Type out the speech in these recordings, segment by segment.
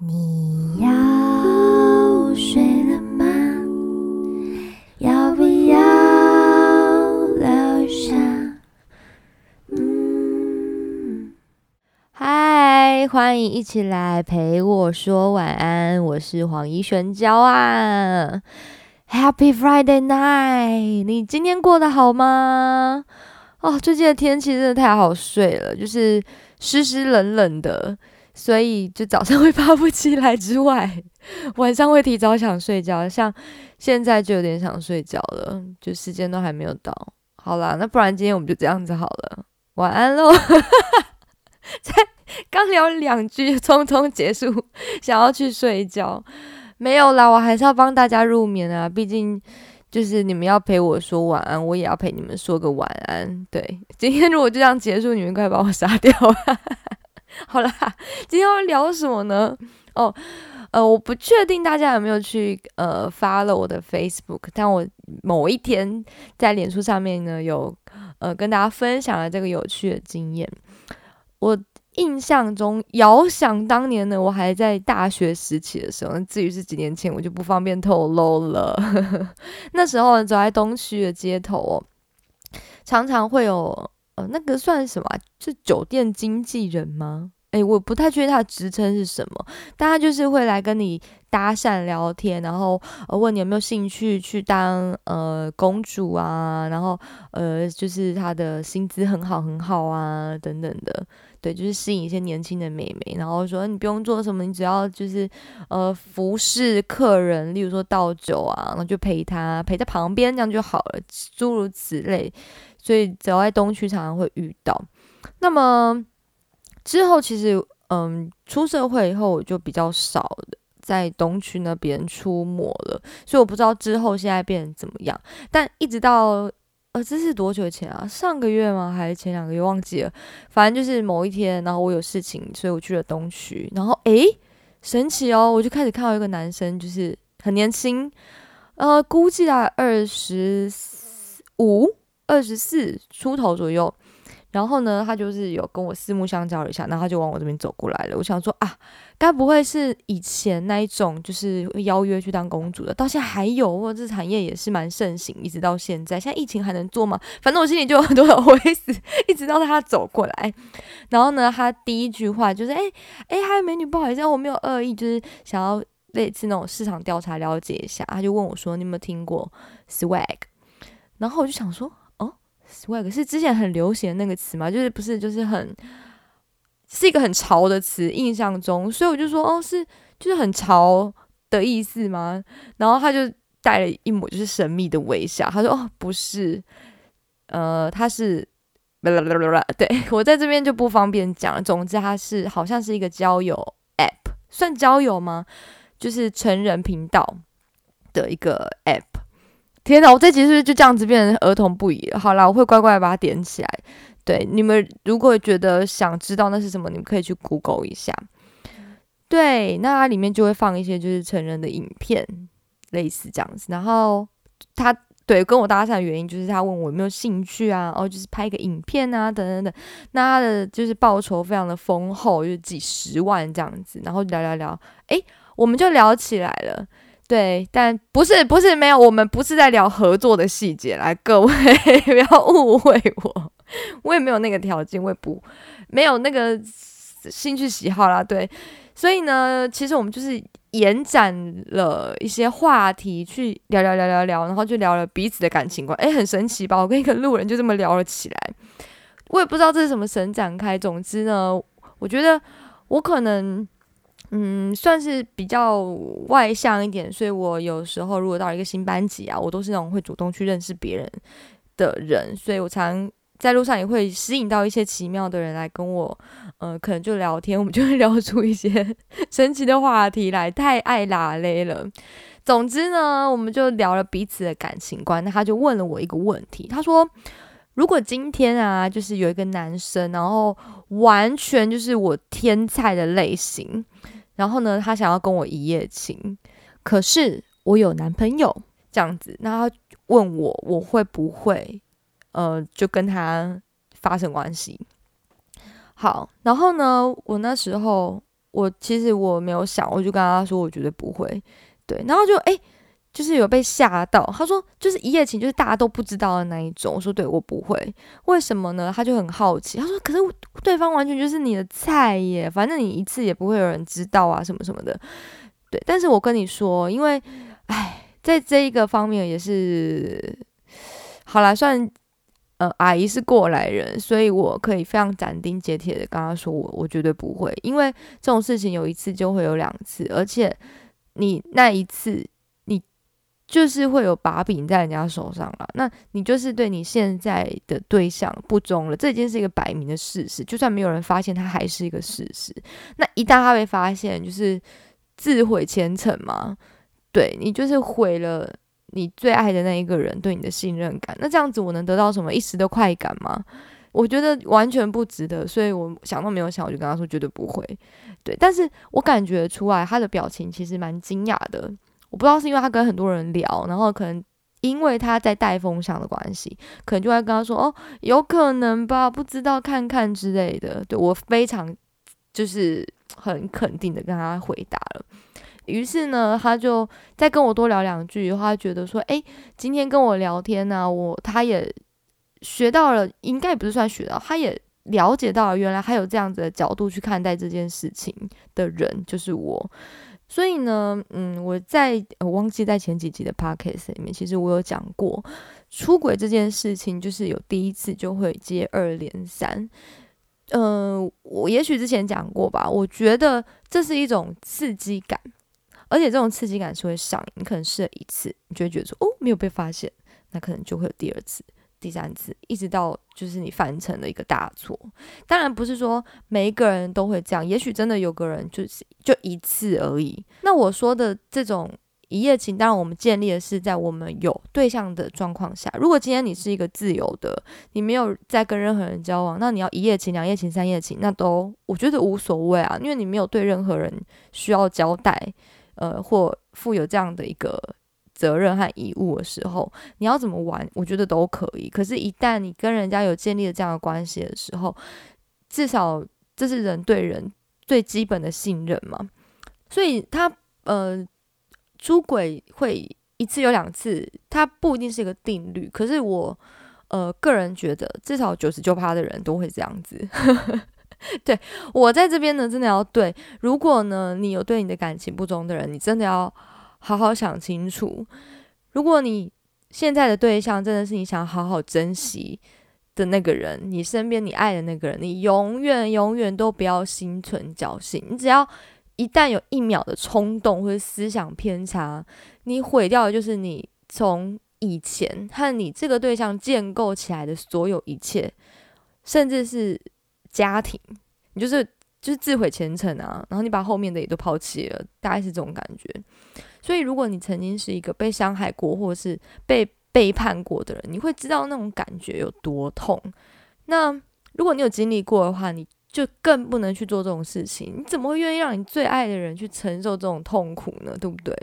你要睡了吗？要不要留下？嗯，嗨，欢迎一起来陪我说晚安，我是黄怡璇娇啊。Happy Friday night！你今天过得好吗？哦，最近的天气真的太好睡了，就是湿湿冷冷的。所以就早上会爬不起来之外，晚上会提早想睡觉，像现在就有点想睡觉了，就时间都还没有到。好啦，那不然今天我们就这样子好了，晚安喽。才刚聊两句，匆匆结束，想要去睡觉，没有啦，我还是要帮大家入眠啊，毕竟就是你们要陪我说晚安，我也要陪你们说个晚安。对，今天如果就这样结束，你们快把我杀掉。好啦，今天要聊什么呢？哦，呃，我不确定大家有没有去呃 follow 我的 Facebook，但我某一天在脸书上面呢，有呃跟大家分享了这个有趣的经验。我印象中，遥想当年呢，我还在大学时期的时候，至于是几年前，我就不方便透露了。那时候走在东区的街头哦，常常会有。呃，那个算什么？是酒店经纪人吗？诶，我不太确定他的职称是什么，但他就是会来跟你搭讪聊天，然后呃问你有没有兴趣去当呃公主啊，然后呃就是他的薪资很好很好啊等等的，对，就是吸引一些年轻的美眉，然后说你不用做什么，你只要就是呃服侍客人，例如说倒酒啊，然后就陪他陪在旁边这样就好了，诸如此类。所以只要在东区常常会遇到，那么之后其实嗯出社会以后我就比较少的在东区那边出没了，所以我不知道之后现在变成怎么样。但一直到呃这是多久前啊？上个月吗？还是前两个月？忘记了。反正就是某一天，然后我有事情，所以我去了东区。然后诶，神奇哦，我就开始看到一个男生，就是很年轻，呃，估计在二十五。二十四出头左右，然后呢，他就是有跟我四目相交了一下，然后他就往我这边走过来了。我想说啊，该不会是以前那一种，就是邀约去当公主的，到现在还有，或者这产业也是蛮盛行，一直到现在。现在疫情还能做吗？反正我心里就有很多的灰思，一直到他走过来，然后呢，他第一句话就是：“哎哎，嗨，美女，不好意思，我没有恶意，就是想要类似那种市场调查了解一下。”他就问我说：“你有没有听过 swag？” 然后我就想说。Swag 是之前很流行的那个词嘛？就是不是就是很是一个很潮的词，印象中，所以我就说哦，是就是很潮的意思吗？然后他就带了一抹就是神秘的微笑，他说哦，不是，呃，他是啦啦啦啦，对 我在这边就不方便讲。总之，他是好像是一个交友 app，算交友吗？就是成人频道的一个 app。天哪，我这集是不是就这样子变成儿童不宜？好啦，我会乖乖把它点起来。对，你们如果觉得想知道那是什么，你们可以去 Google 一下。对，那它里面就会放一些就是成人的影片，类似这样子。然后他对跟我搭讪的原因就是他问我有没有兴趣啊，哦，就是拍个影片啊，等等等。那他的就是报酬非常的丰厚，就是几十万这样子。然后聊聊聊，诶，我们就聊起来了。对，但不是不是没有，我们不是在聊合作的细节，来各位 不要误会我，我也没有那个条件，我也不没有那个兴趣喜好啦。对，所以呢，其实我们就是延展了一些话题去聊聊聊聊聊，然后就聊了彼此的感情观，诶，很神奇吧？我跟一个路人就这么聊了起来，我也不知道这是什么神展开。总之呢，我觉得我可能。嗯，算是比较外向一点，所以我有时候如果到一个新班级啊，我都是那种会主动去认识别人的人，所以我常在路上也会吸引到一些奇妙的人来跟我，呃，可能就聊天，我们就会 聊出一些 神奇的话题来，太爱拉嘞了。总之呢，我们就聊了彼此的感情观，那他就问了我一个问题，他说：“如果今天啊，就是有一个男生，然后完全就是我天菜的类型。”然后呢，他想要跟我一夜情，可是我有男朋友这样子，那他问我我会不会，呃，就跟他发生关系？好，然后呢，我那时候我其实我没有想，我就跟他说我绝对不会，对，然后就哎。就是有被吓到，他说就是一夜情，就是大家都不知道的那一种。我说对我不会，为什么呢？他就很好奇，他说可是对方完全就是你的菜耶，反正你一次也不会有人知道啊，什么什么的。对，但是我跟你说，因为哎，在这一个方面也是好啦，算呃阿姨是过来人，所以我可以非常斩钉截铁的跟他说，我我绝对不会，因为这种事情有一次就会有两次，而且你那一次。就是会有把柄在人家手上了，那你就是对你现在的对象不忠了，这已经是一个摆明的事实。就算没有人发现，它还是一个事实。那一旦他被发现，就是自毁前程嘛？对你就是毁了你最爱的那一个人对你的信任感。那这样子我能得到什么一时的快感吗？我觉得完全不值得。所以我想都没有想，我就跟他说绝对不会。对，但是我感觉出来他的表情其实蛮惊讶的。我不知道是因为他跟很多人聊，然后可能因为他在带风向的关系，可能就会跟他说：“哦，有可能吧，不知道看看之类的。”对我非常就是很肯定的跟他回答了。于是呢，他就再跟我多聊两句，他觉得说：“哎，今天跟我聊天呢，我他也学到了，应该不是算学到，他也了解到了原来还有这样子的角度去看待这件事情的人，就是我。”所以呢，嗯，我在我忘记在前几集的 podcast 里面，其实我有讲过出轨这件事情，就是有第一次就会接二连三。嗯，我也许之前讲过吧，我觉得这是一种刺激感，而且这种刺激感是会上瘾。你可能试了一次，你就会觉得说，哦，没有被发现，那可能就会有第二次。第三次，一直到就是你犯成了一个大错。当然不是说每一个人都会这样，也许真的有个人就是就一次而已。那我说的这种一夜情，当然我们建立的是在我们有对象的状况下。如果今天你是一个自由的，你没有在跟任何人交往，那你要一夜情、两夜情、三夜情，那都我觉得无所谓啊，因为你没有对任何人需要交代，呃，或负有这样的一个。责任和义务的时候，你要怎么玩，我觉得都可以。可是，一旦你跟人家有建立了这样的关系的时候，至少这是人对人最基本的信任嘛。所以，他呃出轨会一次有两次，他不一定是一个定律。可是，我呃个人觉得，至少九十九趴的人都会这样子。对我在这边呢，真的要对。如果呢，你有对你的感情不忠的人，你真的要。好好想清楚，如果你现在的对象真的是你想好好珍惜的那个人，你身边你爱的那个人，你永远永远都不要心存侥幸。你只要一旦有一秒的冲动或者思想偏差，你毁掉的就是你从以前和你这个对象建构起来的所有一切，甚至是家庭，你就是就是自毁前程啊！然后你把后面的也都抛弃了，大概是这种感觉。所以，如果你曾经是一个被伤害过或是被背叛过的人，你会知道那种感觉有多痛。那如果你有经历过的话，你就更不能去做这种事情。你怎么会愿意让你最爱的人去承受这种痛苦呢？对不对？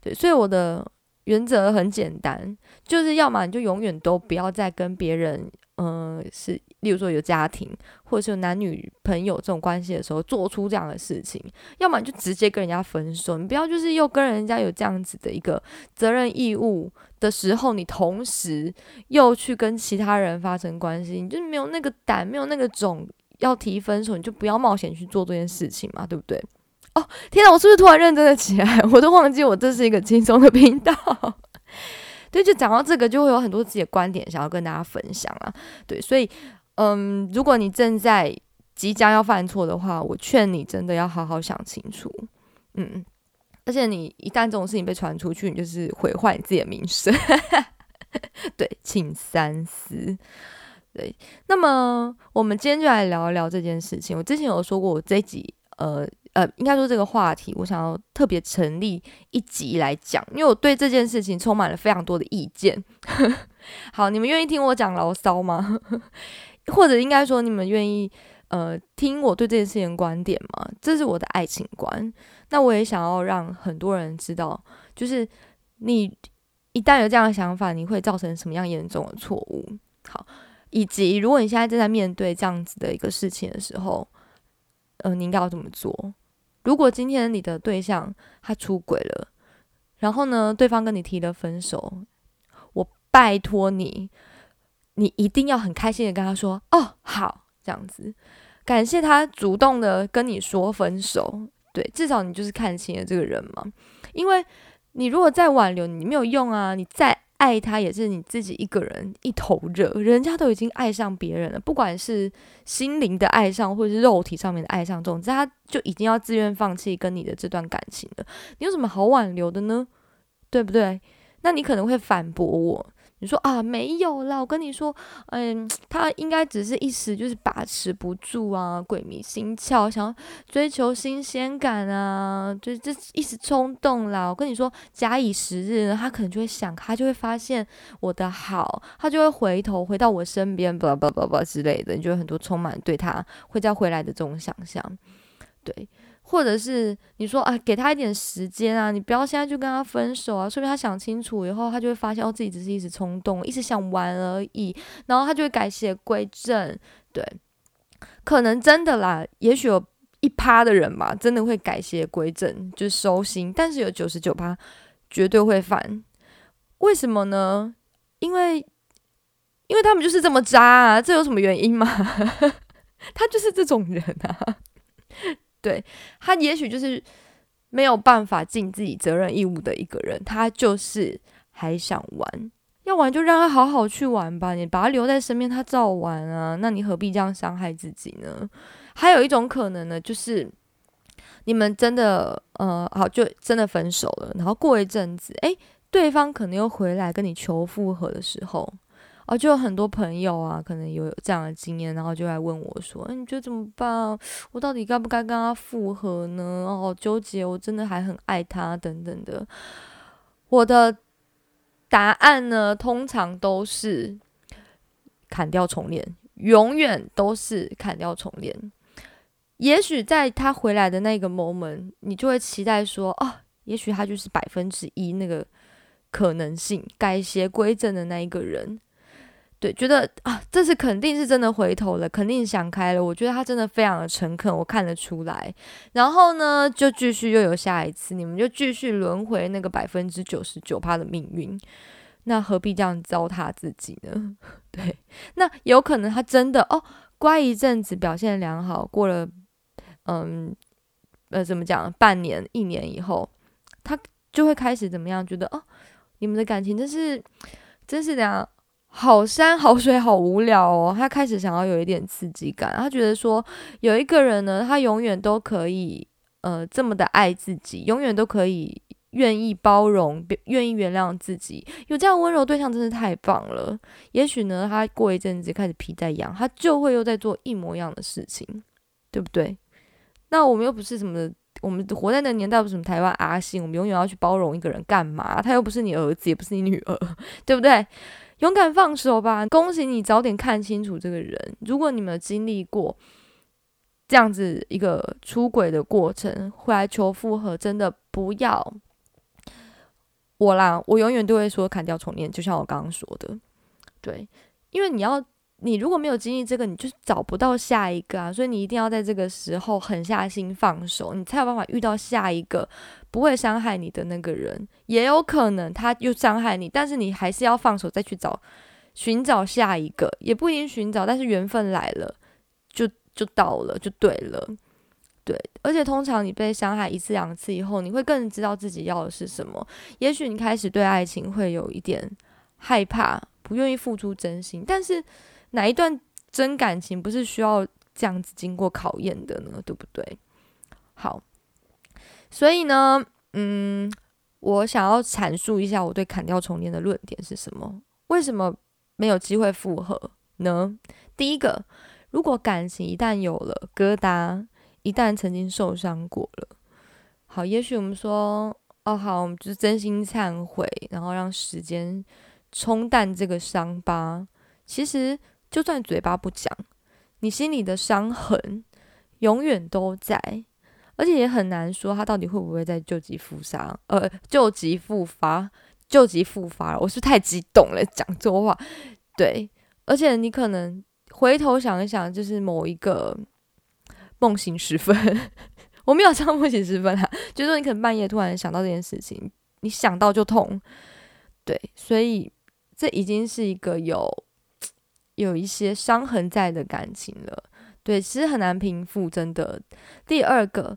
对，所以我的原则很简单，就是要么你就永远都不要再跟别人，嗯，是。例如说有家庭，或者是有男女朋友这种关系的时候，做出这样的事情，要么你就直接跟人家分手。你不要就是又跟人家有这样子的一个责任义务的时候，你同时又去跟其他人发生关系，你就没有那个胆，没有那个种要提分手，你就不要冒险去做这件事情嘛，对不对？哦，天哪，我是不是突然认真了起来？我都忘记我这是一个轻松的频道。对，就讲到这个，就会有很多自己的观点想要跟大家分享啊。对，所以。嗯，如果你正在即将要犯错的话，我劝你真的要好好想清楚。嗯，而且你一旦这种事情被传出去，你就是毁坏你自己的名声。对，请三思。对，那么我们今天就来聊一聊这件事情。我之前有说过，我这集呃呃，应该说这个话题，我想要特别成立一集来讲，因为我对这件事情充满了非常多的意见。好，你们愿意听我讲牢骚吗？或者应该说，你们愿意呃听我对这件事情的观点吗？这是我的爱情观。那我也想要让很多人知道，就是你一旦有这样的想法，你会造成什么样严重的错误？好，以及如果你现在正在面对这样子的一个事情的时候，呃，你应该要怎么做？如果今天你的对象他出轨了，然后呢，对方跟你提了分手，我拜托你，你一定要很开心的跟他说：“哦，好，这样子，感谢他主动的跟你说分手。”对，至少你就是看清了这个人嘛。因为你如果再挽留，你没有用啊。你再爱他，也是你自己一个人一头热。人家都已经爱上别人了，不管是心灵的爱上，或者是肉体上面的爱上，总之他就已经要自愿放弃跟你的这段感情了。你有什么好挽留的呢？对不对？那你可能会反驳我。你说啊，没有啦，我跟你说，嗯，他应该只是一时就是把持不住啊，鬼迷心窍，想要追求新鲜感啊，就这一时冲动啦。我跟你说，假以时日，他可能就会想，他就会发现我的好，他就会回头回到我身边，叭叭叭叭之类的。你就有很多充满对他会再回来的这种想象，对。或者是你说啊，给他一点时间啊，你不要现在就跟他分手啊，说明他想清楚以后，他就会发现哦，自己只是一时冲动，一时想玩而已，然后他就会改邪归正。对，可能真的啦，也许有一趴的人吧，真的会改邪归正，就收心，但是有九十九趴绝对会犯。为什么呢？因为因为他们就是这么渣啊，这有什么原因吗？他就是这种人啊。对他，也许就是没有办法尽自己责任义务的一个人，他就是还想玩，要玩就让他好好去玩吧，你把他留在身边，他照玩啊，那你何必这样伤害自己呢？还有一种可能呢，就是你们真的呃好，就真的分手了，然后过一阵子，诶，对方可能又回来跟你求复合的时候。哦，就有很多朋友啊，可能有这样的经验，然后就来问我说：“哎，你觉得怎么办？我到底该不该跟他复合呢？哦，纠结，我真的还很爱他，等等的。”我的答案呢，通常都是砍掉重练，永远都是砍掉重练。也许在他回来的那个 moment，你就会期待说：“哦，也许他就是百分之一那个可能性改邪归正的那一个人。”对，觉得啊，这次肯定是真的回头了，肯定想开了。我觉得他真的非常的诚恳，我看得出来。然后呢，就继续又有下一次，你们就继续轮回那个百分之九十九趴的命运。那何必这样糟蹋自己呢？对，那有可能他真的哦，乖一阵子，表现良好，过了嗯呃怎么讲，半年一年以后，他就会开始怎么样？觉得哦，你们的感情真是真是这样。好山好水好无聊哦，他开始想要有一点刺激感。他觉得说有一个人呢，他永远都可以呃这么的爱自己，永远都可以愿意包容、愿意原谅自己。有这样温柔对象真是太棒了。也许呢，他过一阵子开始皮在痒，他就会又在做一模一样的事情，对不对？那我们又不是什么，我们活在那年代不是什么台湾阿信，我们永远要去包容一个人干嘛？他又不是你儿子，也不是你女儿，对不对？勇敢放手吧！恭喜你早点看清楚这个人。如果你们经历过这样子一个出轨的过程，回来求复合，真的不要我啦！我永远都会说砍掉重练，就像我刚刚说的，对，因为你要。你如果没有经历这个，你就找不到下一个啊！所以你一定要在这个时候狠下心放手，你才有办法遇到下一个不会伤害你的那个人。也有可能他又伤害你，但是你还是要放手，再去找寻找下一个，也不一定寻找，但是缘分来了，就就到了，就对了。对，而且通常你被伤害一次两次以后，你会更知道自己要的是什么。也许你开始对爱情会有一点害怕，不愿意付出真心，但是。哪一段真感情不是需要这样子经过考验的呢？对不对？好，所以呢，嗯，我想要阐述一下我对砍掉重练的论点是什么？为什么没有机会复合呢？第一个，如果感情一旦有了疙瘩，一旦曾经受伤过了，好，也许我们说，哦，好，我们就是真心忏悔，然后让时间冲淡这个伤疤，其实。就算嘴巴不讲，你心里的伤痕永远都在，而且也很难说他到底会不会再救急复发，呃，救急复发，救急复发。我是太激动了，讲错话。对，而且你可能回头想一想，就是某一个梦醒时分，我没有唱梦醒时分啊，就是说你可能半夜突然想到这件事情，你想到就痛，对，所以这已经是一个有有一些伤痕在的感情了，对，其实很难平复，真的。第二个，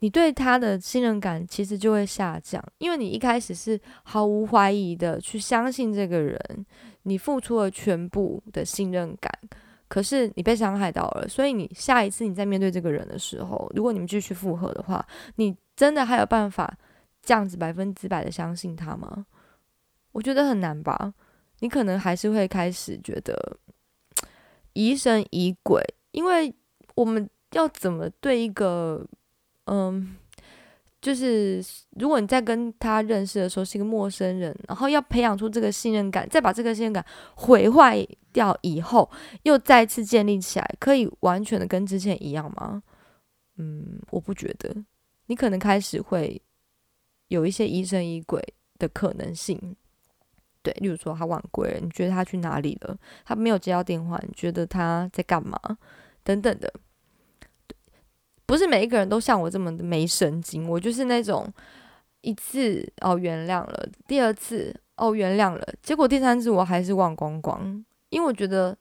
你对他的信任感其实就会下降，因为你一开始是毫无怀疑的去相信这个人，你付出了全部的信任感。可是你被伤害到了，所以你下一次你在面对这个人的时候，如果你们继续复合的话，你真的还有办法这样子百分之百的相信他吗？我觉得很难吧。你可能还是会开始觉得疑神疑鬼，因为我们要怎么对一个嗯。就是如果你在跟他认识的时候是一个陌生人，然后要培养出这个信任感，再把这个信任感毁坏掉以后，又再次建立起来，可以完全的跟之前一样吗？嗯，我不觉得。你可能开始会有一些疑神疑鬼的可能性。对，例如说他晚归，你觉得他去哪里了？他没有接到电话，你觉得他在干嘛？等等的。不是每一个人都像我这么的没神经，我就是那种一次哦原谅了，第二次哦原谅了，结果第三次我还是忘光光，因为我觉得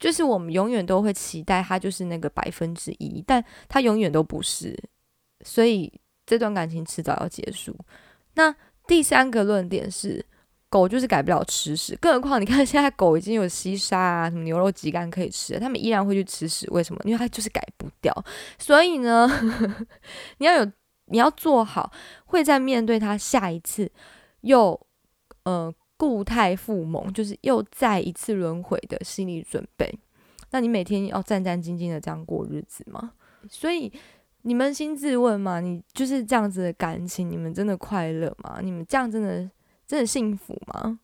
就是我们永远都会期待他就是那个百分之一，但他永远都不是，所以这段感情迟早要结束。那第三个论点是。狗就是改不了吃屎，更何况你看 现在狗已经有西沙啊，什么牛肉鸡肝可以吃，它们依然会去吃屎，为什么？因为它就是改不掉。所以呢，你要有，你要做好会在面对它下一次又呃固态复萌，就是又再一次轮回的心理准备。那你每天要战战兢兢的这样过日子吗？所以你扪心自问嘛，你就是这样子的感情，你们真的快乐吗？你们这样真的？真的幸福吗？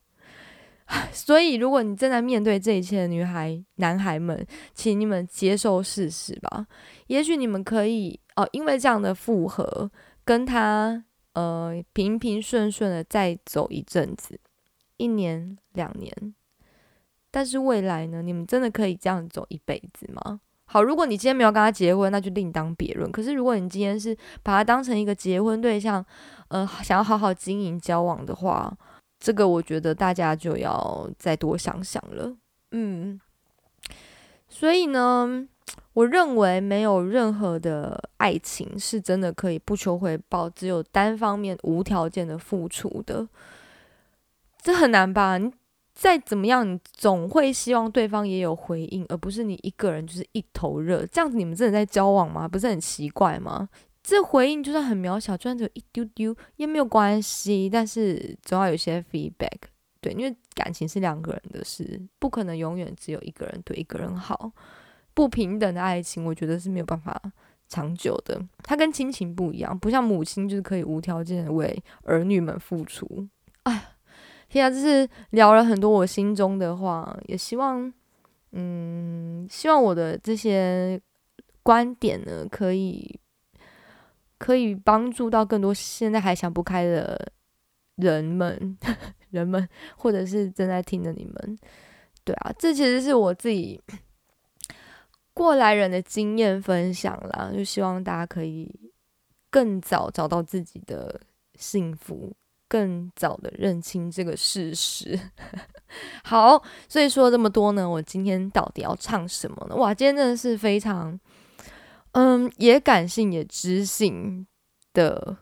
所以，如果你正在面对这一切的女孩、男孩们，请你们接受事实吧。也许你们可以哦，因为这样的复合，跟他呃平平顺顺的再走一阵子，一年、两年。但是未来呢？你们真的可以这样走一辈子吗？好，如果你今天没有跟他结婚，那就另当别论。可是，如果你今天是把他当成一个结婚对象，呃，想要好好经营交往的话，这个我觉得大家就要再多想想了。嗯，所以呢，我认为没有任何的爱情是真的可以不求回报，只有单方面无条件的付出的，这很难吧？你。再怎么样，你总会希望对方也有回应，而不是你一个人就是一头热。这样子你们真的在交往吗？不是很奇怪吗？这回应就算很渺小，就算只有一丢丢也没有关系。但是总要有些 feedback，对，因为感情是两个人的事，不可能永远只有一个人对一个人好。不平等的爱情，我觉得是没有办法长久的。它跟亲情不一样，不像母亲就是可以无条件的为儿女们付出。哎。天啊，就是聊了很多我心中的话，也希望，嗯，希望我的这些观点呢，可以可以帮助到更多现在还想不开的人们，人们，或者是正在听的你们。对啊，这其实是我自己过来人的经验分享啦，就希望大家可以更早找到自己的幸福。更早的认清这个事实。好，所以说这么多呢，我今天到底要唱什么呢？哇，今天真的是非常，嗯，也感性也知性的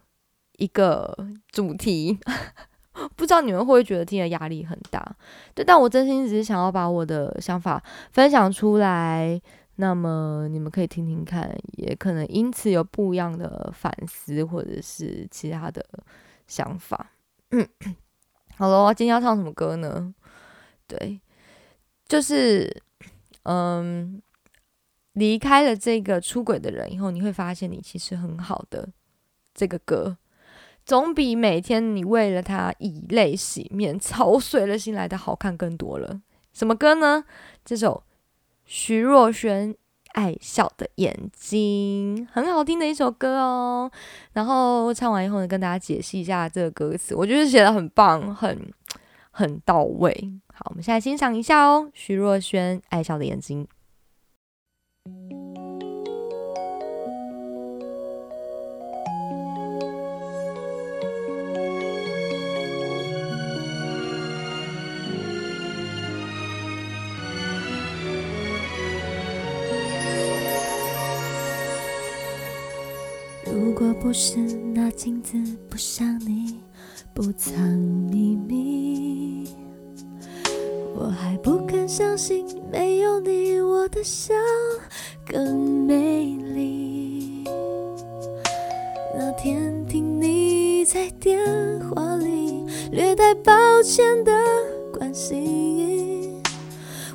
一个主题。不知道你们会不会觉得听的压力很大？对，但我真心只是想要把我的想法分享出来，那么你们可以听听看，也可能因此有不一样的反思，或者是其他的想法。好了，今天要唱什么歌呢？对，就是嗯，离开了这个出轨的人以后，你会发现你其实很好的。这个歌总比每天你为了他以泪洗面、操碎了心来的好看更多了。什么歌呢？这首徐若瑄。爱笑的眼睛，很好听的一首歌哦。然后唱完以后呢，跟大家解析一下这个歌词，我觉得写的很棒，很很到位。好，我们现在欣赏一下哦。徐若瑄《爱笑的眼睛》。如果不是那镜子不像你，不藏秘密。我还不敢相信，没有你，我的笑更美丽。那天听你在电话里略带抱歉的关心，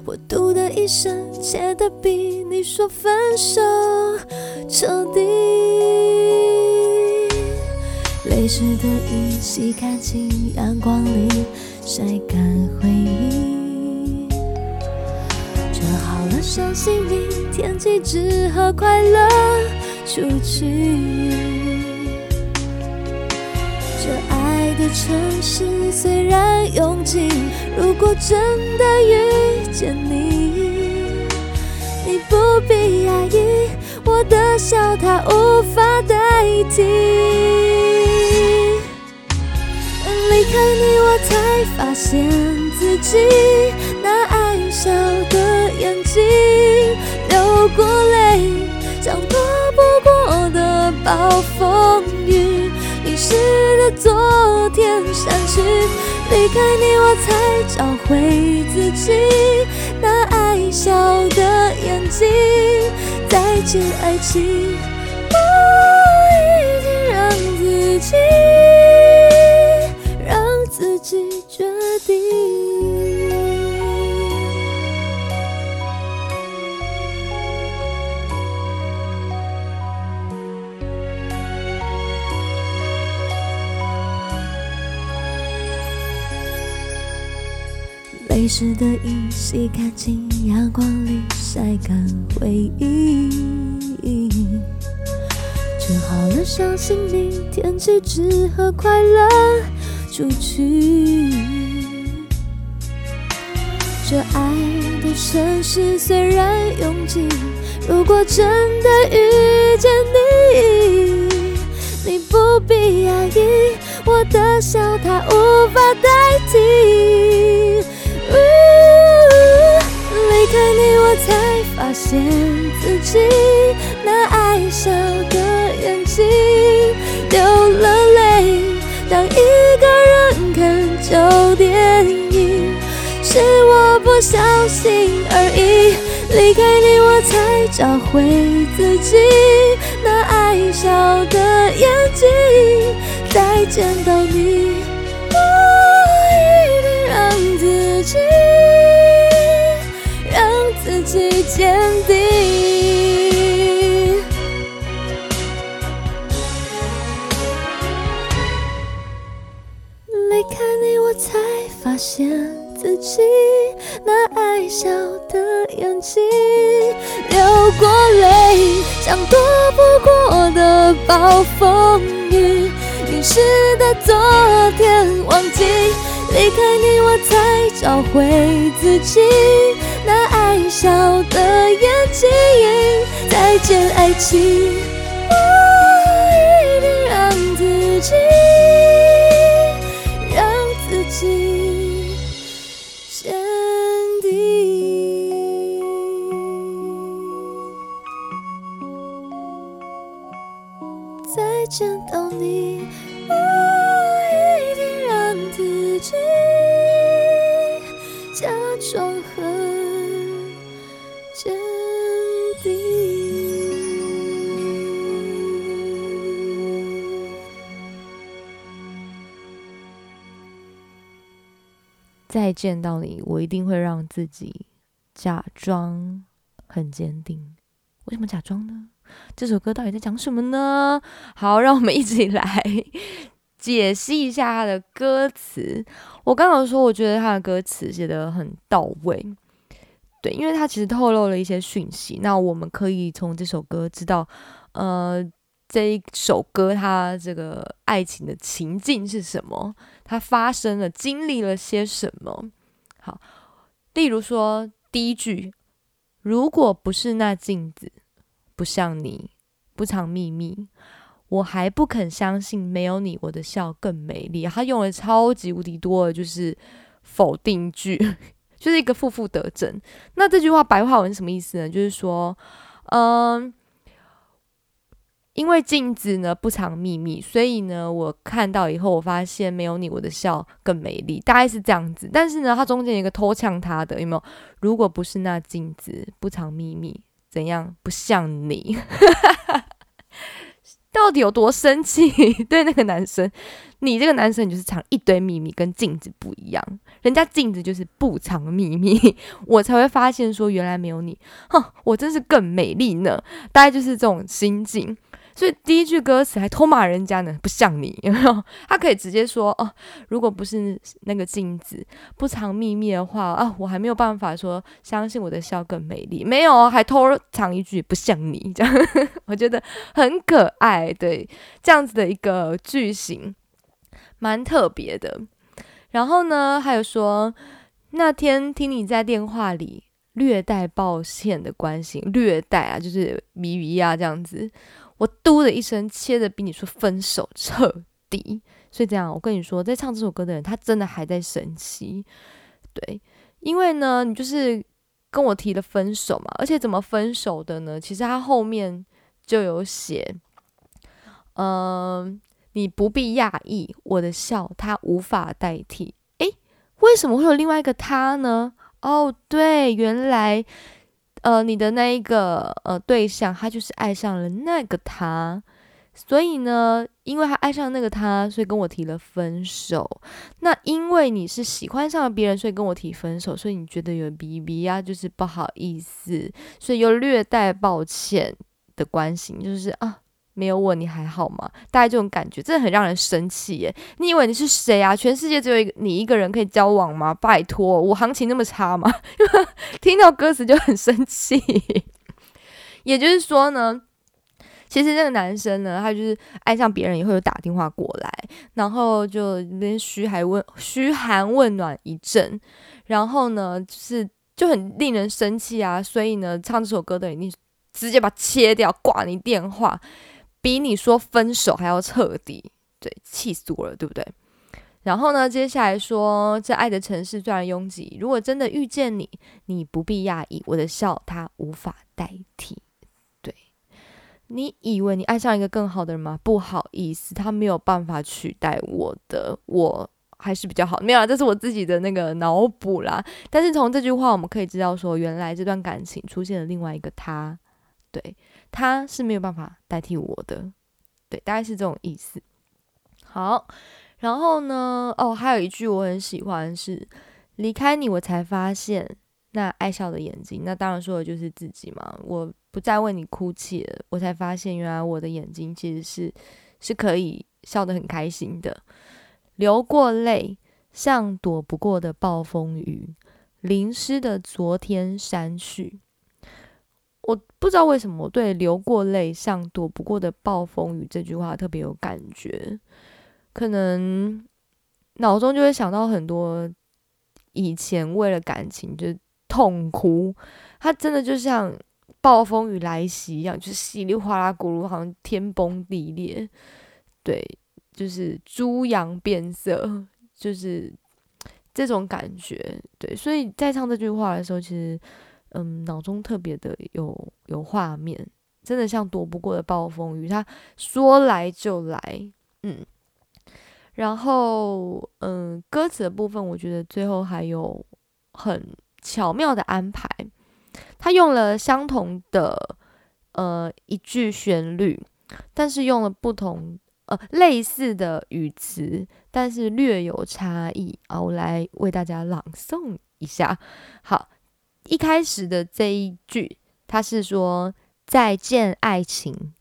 我嘟的一声，切的比你说分手彻底。泪湿的衣，洗干净，阳光里晒干回忆。好了双行李，天气只和快乐出去。这爱的城市虽然拥挤，如果真的遇见你，你不必压抑，我的笑它无法代替。离开你，我才发现自己那爱笑的眼睛，流过泪，像躲不过的暴风雨。遗失的昨天删去，离开你我才找回自己那爱笑的眼睛。再见爱情，我已经让自己湿的衣，洗干净，阳光里晒干回忆。折好了伤心里，天气只和快乐出去。这爱的城市虽然拥挤，如果真的遇见你，你不必压抑，我的笑它无法代替。见自己那爱笑的眼睛流了泪。当一个人看旧电影，是我不小心而已。离开你，我才找回自己那爱笑的眼睛。再见到你，坚定。离开你，我才发现自己那爱笑的眼睛，流过泪，像躲不过的暴风雨。淋湿的昨天，忘记离开你，我才找回自己。笑的眼睛，再见爱情，我一定让自己，再见到你，我一定会让自己假装很坚定。为什么假装呢？这首歌到底在讲什么呢？好，让我们一起来解析一下它的歌词。我刚刚说，我觉得它的歌词写得很到位，对，因为它其实透露了一些讯息。那我们可以从这首歌知道，呃。这一首歌，它这个爱情的情境是什么？它发生了，经历了些什么？好，例如说第一句，如果不是那镜子，不像你，不藏秘密，我还不肯相信，没有你，我的笑更美丽。他用了超级无敌多的，就是否定句，就是一个负负得正。那这句话白话文什么意思呢？就是说，嗯。因为镜子呢不藏秘密，所以呢，我看到以后，我发现没有你，我的笑更美丽，大概是这样子。但是呢，它中间有一个偷呛他的，有没有？如果不是那镜子不藏秘密，怎样不像你？到底有多生气？对那个男生，你这个男生你就是藏一堆秘密，跟镜子不一样。人家镜子就是不藏秘密，我才会发现说原来没有你，哼，我真是更美丽呢。大概就是这种心境。所以第一句歌词还偷骂人家呢，不像你，他可以直接说哦，如果不是那个镜子不藏秘密的话啊，我还没有办法说相信我的笑更美丽。没有，还偷藏一句不像你，这样我觉得很可爱。对，这样子的一个句型蛮特别的。然后呢，还有说那天听你在电话里略带抱歉的关心，略带啊，就是谜语啊这样子。我嘟的一声，切的比你说分手彻底，所以这样，我跟你说，在唱这首歌的人，他真的还在生气，对，因为呢，你就是跟我提了分手嘛，而且怎么分手的呢？其实他后面就有写，嗯，你不必讶异，我的笑他无法代替。诶，为什么会有另外一个他呢？哦，对，原来。呃，你的那一个呃对象，他就是爱上了那个他，所以呢，因为他爱上那个他，所以跟我提了分手。那因为你是喜欢上了别人，所以跟我提分手，所以你觉得有 B B 啊，就是不好意思，所以又略带抱歉的关心，就是啊。没有我你还好吗？大概这种感觉真的很让人生气耶！你以为你是谁啊？全世界只有一个你一个人可以交往吗？拜托，我行情那么差吗？听到歌词就很生气。也就是说呢，其实这个男生呢，他就是爱上别人以后又打电话过来，然后就连嘘寒问嘘寒问暖一阵，然后呢，就是就很令人生气啊！所以呢，唱这首歌的人，你直接把切掉，挂你电话。比你说分手还要彻底，对，气死我了，对不对？然后呢，接下来说，这爱的城市虽然拥挤，如果真的遇见你，你不必讶异，我的笑它无法代替。对，你以为你爱上一个更好的人吗？不好意思，他没有办法取代我的，我还是比较好。没有，这是我自己的那个脑补啦。但是从这句话，我们可以知道说，原来这段感情出现了另外一个他，对。他是没有办法代替我的，对，大概是这种意思。好，然后呢？哦，还有一句我很喜欢是“离开你，我才发现那爱笑的眼睛”。那当然说的就是自己嘛。我不再为你哭泣了，我才发现原来我的眼睛其实是是可以笑得很开心的。流过泪，像躲不过的暴风雨，淋湿的昨天删去。我不知道为什么我对“流过泪像躲不过的暴风雨”这句话特别有感觉，可能脑中就会想到很多以前为了感情就痛哭，它真的就像暴风雨来袭一样，就是稀里哗啦、咕噜，好像天崩地裂，对，就是猪羊变色，就是这种感觉。对，所以在唱这句话的时候，其实。嗯，脑中特别的有有画面，真的像躲不过的暴风雨，它说来就来。嗯，然后嗯，歌词的部分，我觉得最后还有很巧妙的安排，他用了相同的呃一句旋律，但是用了不同呃类似的语词，但是略有差异啊。我来为大家朗诵一下，好。一开始的这一句，他是说：“再见，爱情，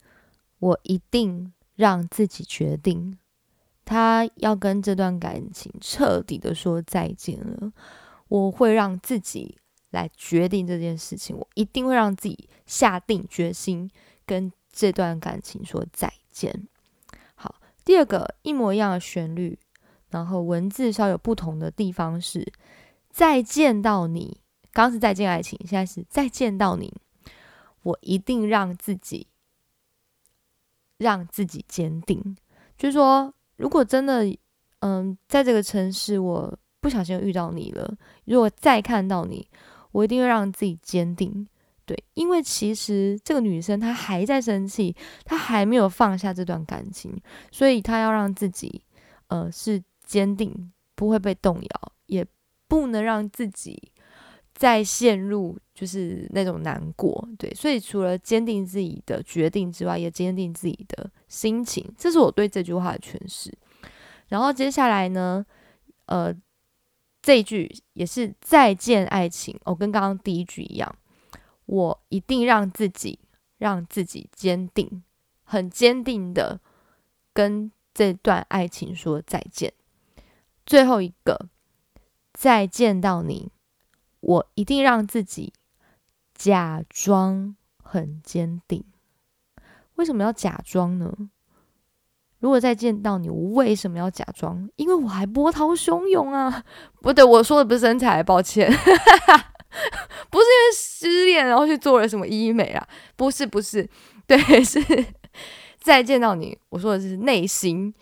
我一定让自己决定。”他要跟这段感情彻底的说再见了。我会让自己来决定这件事情，我一定会让自己下定决心跟这段感情说再见。好，第二个一模一样的旋律，然后文字稍有不同的地方是：再见到你。刚是再见爱情，现在是再见到你，我一定让自己让自己坚定。就是说，如果真的，嗯，在这个城市我不小心遇到你了，如果再看到你，我一定会让自己坚定。对，因为其实这个女生她还在生气，她还没有放下这段感情，所以她要让自己呃是坚定，不会被动摇，也不能让自己再陷入就是那种难过。对，所以除了坚定自己的决定之外，也坚定自己的心情。这是我对这句话的诠释。然后接下来呢，呃，这句也是再见爱情哦，跟刚刚第一句一样。我一定让自己，让自己坚定，很坚定的跟这段爱情说再见。最后一个，再见到你，我一定让自己假装很坚定。为什么要假装呢？如果再见到你，我为什么要假装？因为我还波涛汹涌啊！不对，我说的不是身材，抱歉。不是因为失恋然后去做了什么医美啊？不是不是，对，是再见到你。我说的是内心，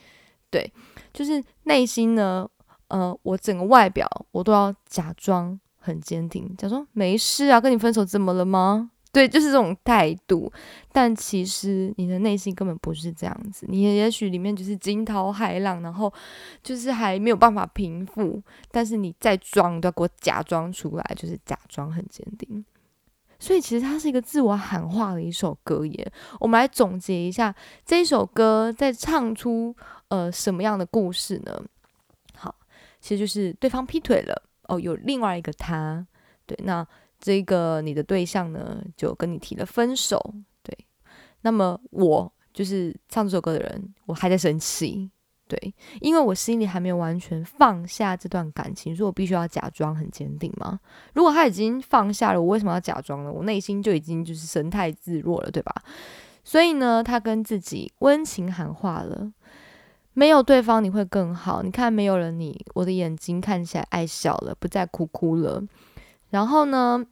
对，就是内心呢。呃，我整个外表我都要假装很坚定，假装没事啊，跟你分手怎么了吗？对，就是这种态度，但其实你的内心根本不是这样子，你也许里面就是惊涛骇浪，然后就是还没有办法平复，但是你再装都要给我假装出来，就是假装很坚定。所以其实它是一个自我喊话的一首歌耶。我们来总结一下这一首歌在唱出呃什么样的故事呢？好，其实就是对方劈腿了哦，有另外一个他，对，那。这个你的对象呢，就跟你提了分手，对。那么我就是唱这首歌的人，我还在生气，对，因为我心里还没有完全放下这段感情，所以我必须要假装很坚定吗？如果他已经放下了，我为什么要假装呢？我内心就已经就是神态自若了，对吧？所以呢，他跟自己温情喊话了：没有对方你会更好。你看，没有了你，我的眼睛看起来爱笑了，不再哭哭了。然后呢，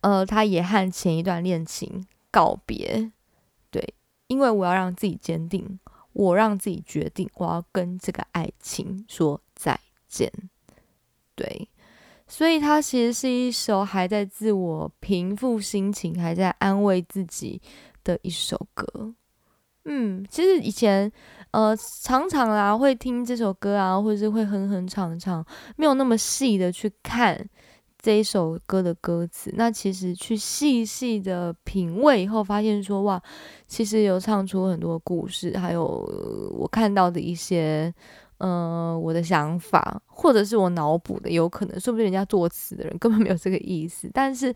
呃，他也和前一段恋情告别，对，因为我要让自己坚定，我让自己决定，我要跟这个爱情说再见，对，所以它其实是一首还在自我平复心情，还在安慰自己的一首歌。嗯，其实以前呃常常啊会听这首歌啊，或者是会哼哼唱唱，没有那么细的去看。这一首歌的歌词，那其实去细细的品味以后，发现说哇，其实有唱出很多故事，还有我看到的一些，呃，我的想法，或者是我脑补的，有可能，说不定人家作词的人根本没有这个意思，但是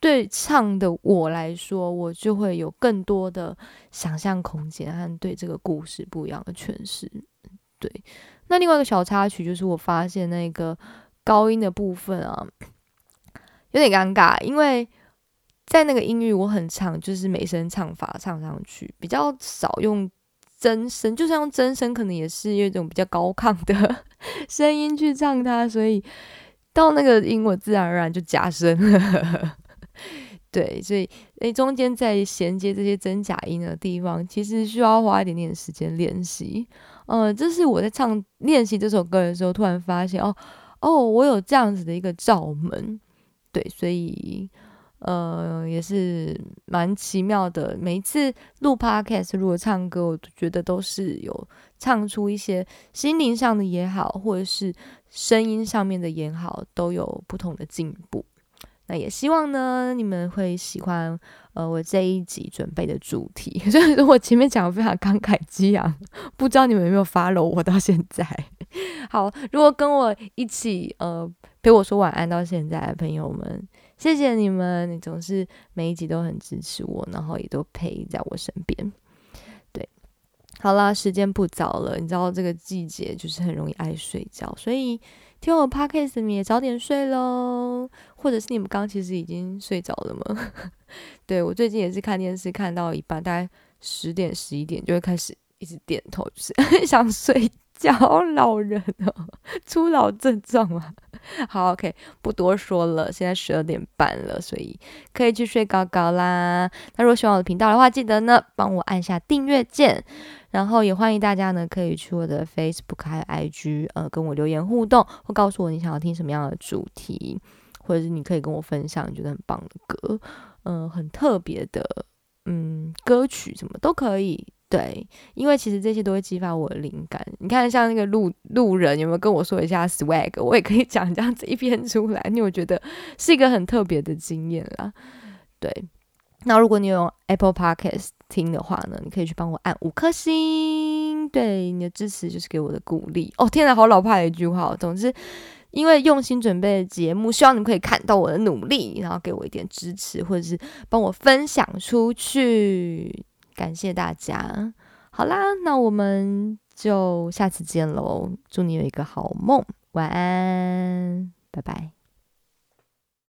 对唱的我来说，我就会有更多的想象空间和对这个故事不一样的诠释。对，那另外一个小插曲就是我发现那个高音的部分啊。有点尴尬，因为在那个音域我很唱，就是美声唱法唱上去，比较少用真声，就算用真声，可能也是用一种比较高亢的 声音去唱它，所以到那个音我自然而然就假声了。对，所以诶，中间在衔接这些真假音的地方，其实需要花一点点时间练习。呃，这是我在唱练习这首歌的时候，突然发现哦哦，我有这样子的一个罩门。对，所以呃也是蛮奇妙的。每一次录 podcast，如果唱歌，我觉得都是有唱出一些心灵上的也好，或者是声音上面的也好，都有不同的进步。那也希望呢，你们会喜欢呃我这一集准备的主题。所以说我前面讲的非常慷慨激昂，不知道你们有没有 follow 我到现在。好，如果跟我一起呃。陪我说晚安到现在的朋友们，谢谢你们！你总是每一集都很支持我，然后也都陪在我身边。对，好啦，时间不早了，你知道这个季节就是很容易爱睡觉，所以听我 podcast 你也早点睡喽。或者是你们刚其实已经睡着了吗？对我最近也是看电视看到一半，大概十点十一点就会开始一直点头，就是 想睡。觉老人哦，初老症状啊。好，OK，不多说了。现在十二点半了，所以可以去睡高高啦。那如果喜欢我的频道的话，记得呢帮我按下订阅键，然后也欢迎大家呢可以去我的 Facebook 还有 IG 呃跟我留言互动，或告诉我你想要听什么样的主题，或者是你可以跟我分享你觉得很棒的歌。嗯，很特别的，嗯，歌曲什么都可以。对，因为其实这些都会激发我的灵感。你看，像那个路路人有没有跟我说一下 swag，我也可以 讲这样子一篇出来，因为我觉得是一个很特别的经验啦。对，那如果你有 Apple Podcast 听的话呢，你可以去帮我按五颗星。对，你的支持就是给我的鼓励。哦，天哪，好老派的一句话。总之，因为用心准备的节目，希望你们可以看到我的努力，然后给我一点支持，或者是帮我分享出去。感谢大家，好啦，那我们就下次见喽！祝你有一个好梦，晚安，拜拜。